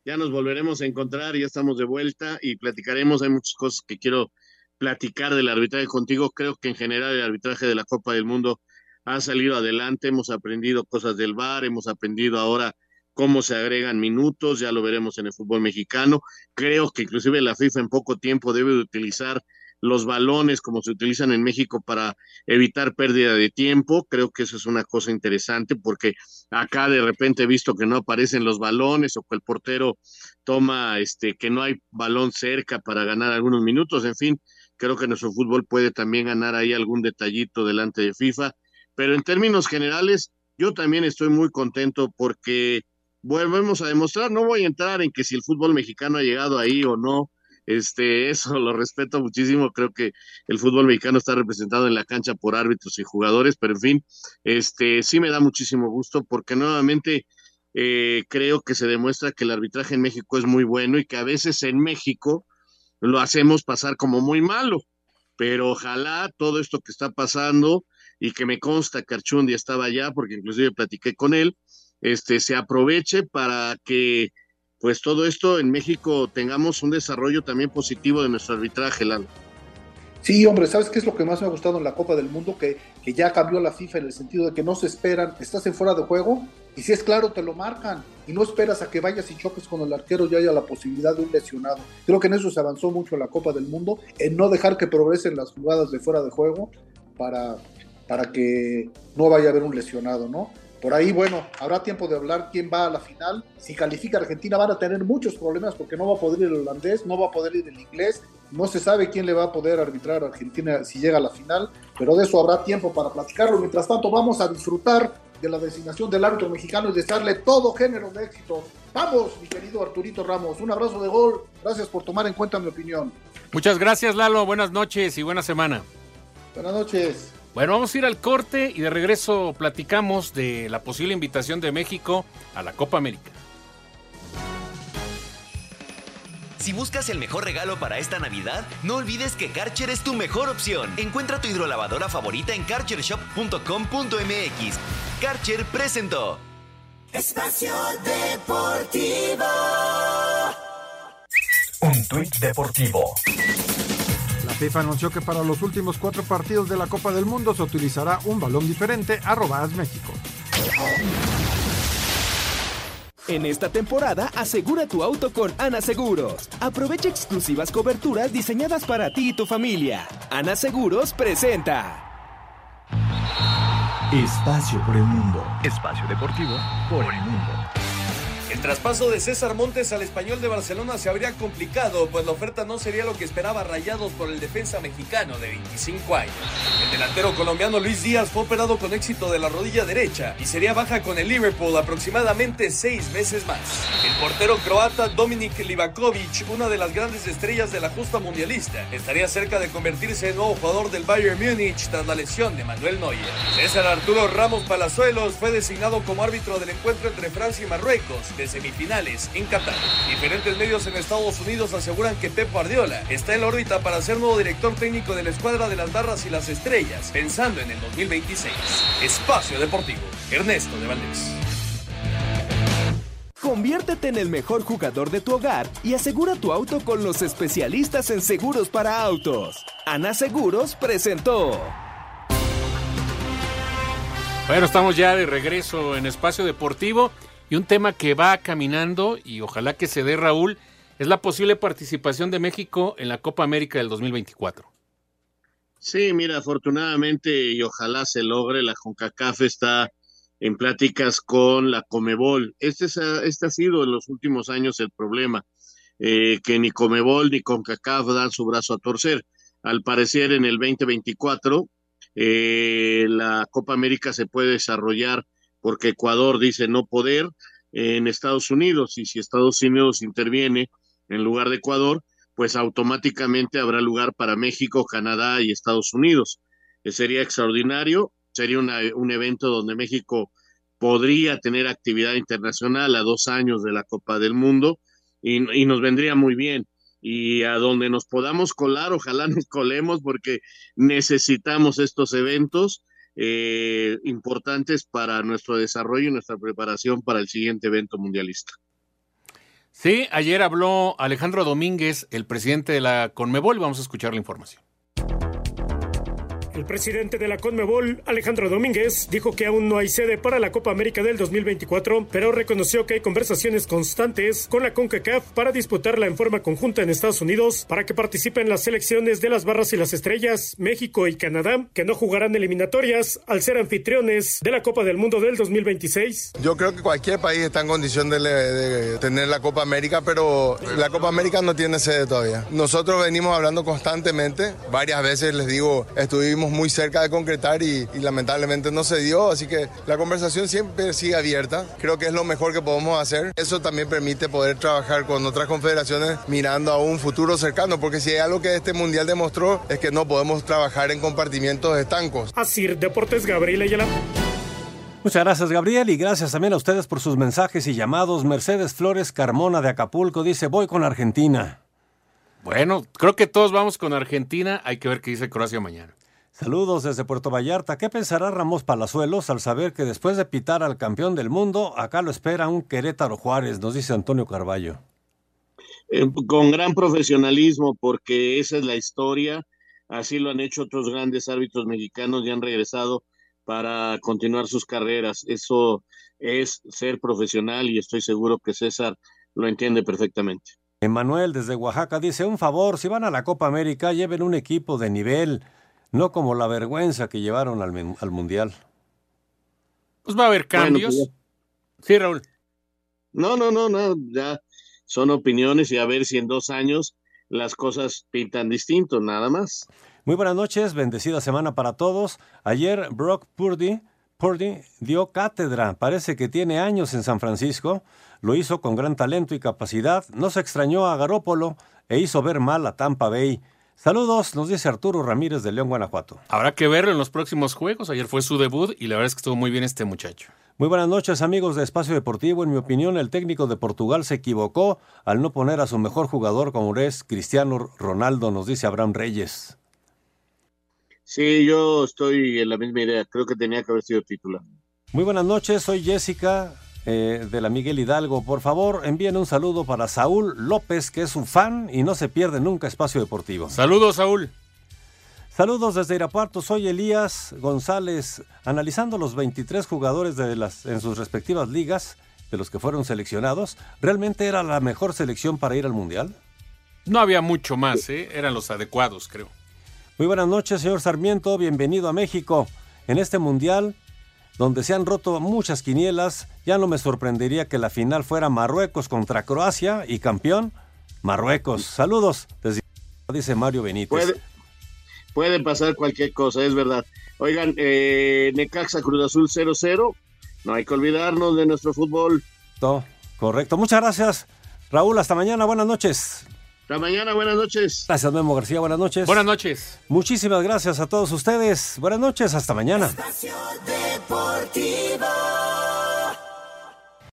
ya nos volveremos a encontrar, ya estamos de vuelta y platicaremos. Hay muchas cosas que quiero platicar del arbitraje contigo. Creo que en general el arbitraje de la Copa del Mundo ha salido adelante. Hemos aprendido cosas del VAR, hemos aprendido ahora cómo se agregan minutos, ya lo veremos en el fútbol mexicano. Creo que inclusive la FIFA en poco tiempo debe de utilizar los balones como se utilizan en México para evitar pérdida de tiempo. Creo que eso es una cosa interesante porque acá de repente he visto que no aparecen los balones o que el portero toma este que no hay balón cerca para ganar algunos minutos. En fin, creo que nuestro fútbol puede también ganar ahí algún detallito delante de FIFA. Pero en términos generales, yo también estoy muy contento porque volvemos a demostrar, no voy a entrar en que si el fútbol mexicano ha llegado ahí o no, este, eso lo respeto muchísimo. Creo que el fútbol mexicano está representado en la cancha por árbitros y jugadores, pero en fin, este, sí me da muchísimo gusto porque nuevamente eh, creo que se demuestra que el arbitraje en México es muy bueno y que a veces en México lo hacemos pasar como muy malo. Pero ojalá todo esto que está pasando y que me consta que Archundi estaba allá, porque inclusive platiqué con él, este, se aproveche para que pues todo esto en México tengamos un desarrollo también positivo de nuestro arbitraje, Lalo. Sí, hombre, ¿sabes qué es lo que más me ha gustado en la Copa del Mundo? Que, que ya cambió la FIFA en el sentido de que no se esperan, estás en fuera de juego y si es claro te lo marcan y no esperas a que vayas y choques con el arquero y haya la posibilidad de un lesionado. Creo que en eso se avanzó mucho en la Copa del Mundo, en no dejar que progresen las jugadas de fuera de juego para, para que no vaya a haber un lesionado, ¿no? Por ahí, bueno, habrá tiempo de hablar quién va a la final. Si califica Argentina van a tener muchos problemas porque no va a poder ir el holandés, no va a poder ir el inglés, no se sabe quién le va a poder arbitrar a Argentina si llega a la final, pero de eso habrá tiempo para platicarlo. Mientras tanto, vamos a disfrutar de la designación del árbitro mexicano y desearle todo género de éxito. Vamos, mi querido Arturito Ramos, un abrazo de gol. Gracias por tomar en cuenta mi opinión. Muchas gracias, Lalo. Buenas noches y buena semana. Buenas noches. Bueno, vamos a ir al corte y de regreso platicamos de la posible invitación de México a la Copa América. Si buscas el mejor regalo para esta Navidad, no olvides que Karcher es tu mejor opción. Encuentra tu hidrolavadora favorita en karchershop.com.mx. Karcher presentó. Espacio Deportivo. Un tuit deportivo. FIFA anunció que para los últimos cuatro partidos de la Copa del Mundo se utilizará un balón diferente a Robás México. En esta temporada, asegura tu auto con Ana Seguros. Aprovecha exclusivas coberturas diseñadas para ti y tu familia. Ana Seguros presenta. Espacio por el mundo. Espacio deportivo por el mundo. El traspaso de César Montes al español de Barcelona se habría complicado, pues la oferta no sería lo que esperaba Rayados por el defensa mexicano de 25 años. El delantero colombiano Luis Díaz fue operado con éxito de la rodilla derecha y sería baja con el Liverpool aproximadamente seis meses más. El portero croata Dominik Livakovic, una de las grandes estrellas de la justa mundialista, estaría cerca de convertirse en nuevo jugador del Bayern Múnich tras la lesión de Manuel Neuer. César Arturo Ramos Palazuelos fue designado como árbitro del encuentro entre Francia y Marruecos semifinales en Qatar. Diferentes medios en Estados Unidos aseguran que Pep Guardiola está en la órbita para ser nuevo director técnico de la escuadra de las barras y las estrellas, pensando en el 2026. Espacio Deportivo, Ernesto de Valdés. Conviértete en el mejor jugador de tu hogar y asegura tu auto con los especialistas en seguros para autos. Ana Seguros presentó. Bueno, estamos ya de regreso en Espacio Deportivo. Y un tema que va caminando y ojalá que se dé Raúl es la posible participación de México en la Copa América del 2024. Sí, mira, afortunadamente y ojalá se logre, la CONCACAF está en pláticas con la Comebol. Este, es, este ha sido en los últimos años el problema, eh, que ni Comebol ni CONCACAF dan su brazo a torcer. Al parecer en el 2024 eh, la Copa América se puede desarrollar porque Ecuador dice no poder en Estados Unidos y si Estados Unidos interviene en lugar de Ecuador, pues automáticamente habrá lugar para México, Canadá y Estados Unidos. Eh, sería extraordinario, sería un evento donde México podría tener actividad internacional a dos años de la Copa del Mundo y, y nos vendría muy bien. Y a donde nos podamos colar, ojalá nos colemos porque necesitamos estos eventos eh, importantes para nuestro desarrollo y nuestra preparación para el siguiente evento mundialista. Sí, ayer habló Alejandro Domínguez, el presidente de la Conmebol, vamos a escuchar la información. El presidente de la CONMEBOL, Alejandro Domínguez, dijo que aún no hay sede para la Copa América del 2024, pero reconoció que hay conversaciones constantes con la CONCACAF para disputarla en forma conjunta en Estados Unidos para que participen las selecciones de las barras y las estrellas, México y Canadá, que no jugarán eliminatorias al ser anfitriones de la Copa del Mundo del 2026. Yo creo que cualquier país está en condición de, de tener la Copa América, pero la Copa América no tiene sede todavía. Nosotros venimos hablando constantemente, varias veces les digo, estuvimos muy cerca de concretar y, lamentablemente no se dio, así que la conversación siempre sigue abierta. Creo que es lo mejor que podemos hacer. Eso también permite poder trabajar con otras confederaciones mirando a un futuro cercano, porque si hay algo que este mundial demostró es que no podemos trabajar en compartimientos estancos. Así, Deportes Gabriel Ayala. Muchas gracias, Gabriel, y gracias también a ustedes por sus mensajes y llamados. Mercedes Flores Carmona de Acapulco dice: Voy con Argentina. Bueno, creo que todos vamos con Argentina. Hay que ver qué dice Croacia mañana. Saludos desde Puerto Vallarta. ¿Qué pensará Ramos Palazuelos al saber que después de pitar al campeón del mundo, acá lo espera un Querétaro Juárez? Nos dice Antonio Carballo. Eh, con gran profesionalismo, porque esa es la historia. Así lo han hecho otros grandes árbitros mexicanos y han regresado para continuar sus carreras. Eso es ser profesional y estoy seguro que César lo entiende perfectamente. Emanuel desde Oaxaca dice, un favor, si van a la Copa América, lleven un equipo de nivel no como la vergüenza que llevaron al, Mundial. Pues va a haber cambios. Pues sí, Raúl. No, no, no, no, ya son opiniones y a ver si en dos años las cosas pintan distinto, nada más. Muy buenas noches, bendecida semana para todos. Ayer Brock Purdy, Purdy dio cátedra, parece que tiene años en San Francisco, lo hizo con gran talento y capacidad, no se extrañó a Garópolo e hizo ver mal a Tampa Bay. Saludos, nos dice Arturo Ramírez de León, Guanajuato. Habrá que verlo en los próximos juegos. Ayer fue su debut y la verdad es que estuvo muy bien este muchacho. Muy buenas noches, amigos de Espacio Deportivo. En mi opinión, el técnico de Portugal se equivocó al no poner a su mejor jugador como es Cristiano Ronaldo, nos dice Abraham Reyes. Sí, yo estoy en la misma idea. Creo que tenía que haber sido titular. Muy buenas noches, soy Jessica eh, de la Miguel Hidalgo. Por favor, envíen un saludo para Saúl López, que es su fan y no se pierde nunca espacio deportivo. Saludos, Saúl. Saludos desde Irapuato, soy Elías González. Analizando los 23 jugadores de las, en sus respectivas ligas, de los que fueron seleccionados, ¿realmente era la mejor selección para ir al Mundial? No había mucho más, ¿eh? eran los adecuados, creo. Muy buenas noches, señor Sarmiento, bienvenido a México. En este Mundial donde se han roto muchas quinielas, ya no me sorprendería que la final fuera Marruecos contra Croacia y campeón Marruecos. Saludos, desde, dice Mario Benítez. Puede, puede pasar cualquier cosa, es verdad. Oigan, eh, Necaxa Cruz Azul 0-0. No hay que olvidarnos de nuestro fútbol. Todo correcto. Muchas gracias, Raúl. Hasta mañana. Buenas noches. Hasta mañana. Buenas noches. Gracias, Memo García. Buenas noches. Buenas noches. Muchísimas gracias a todos ustedes. Buenas noches. Hasta mañana. Deportivo.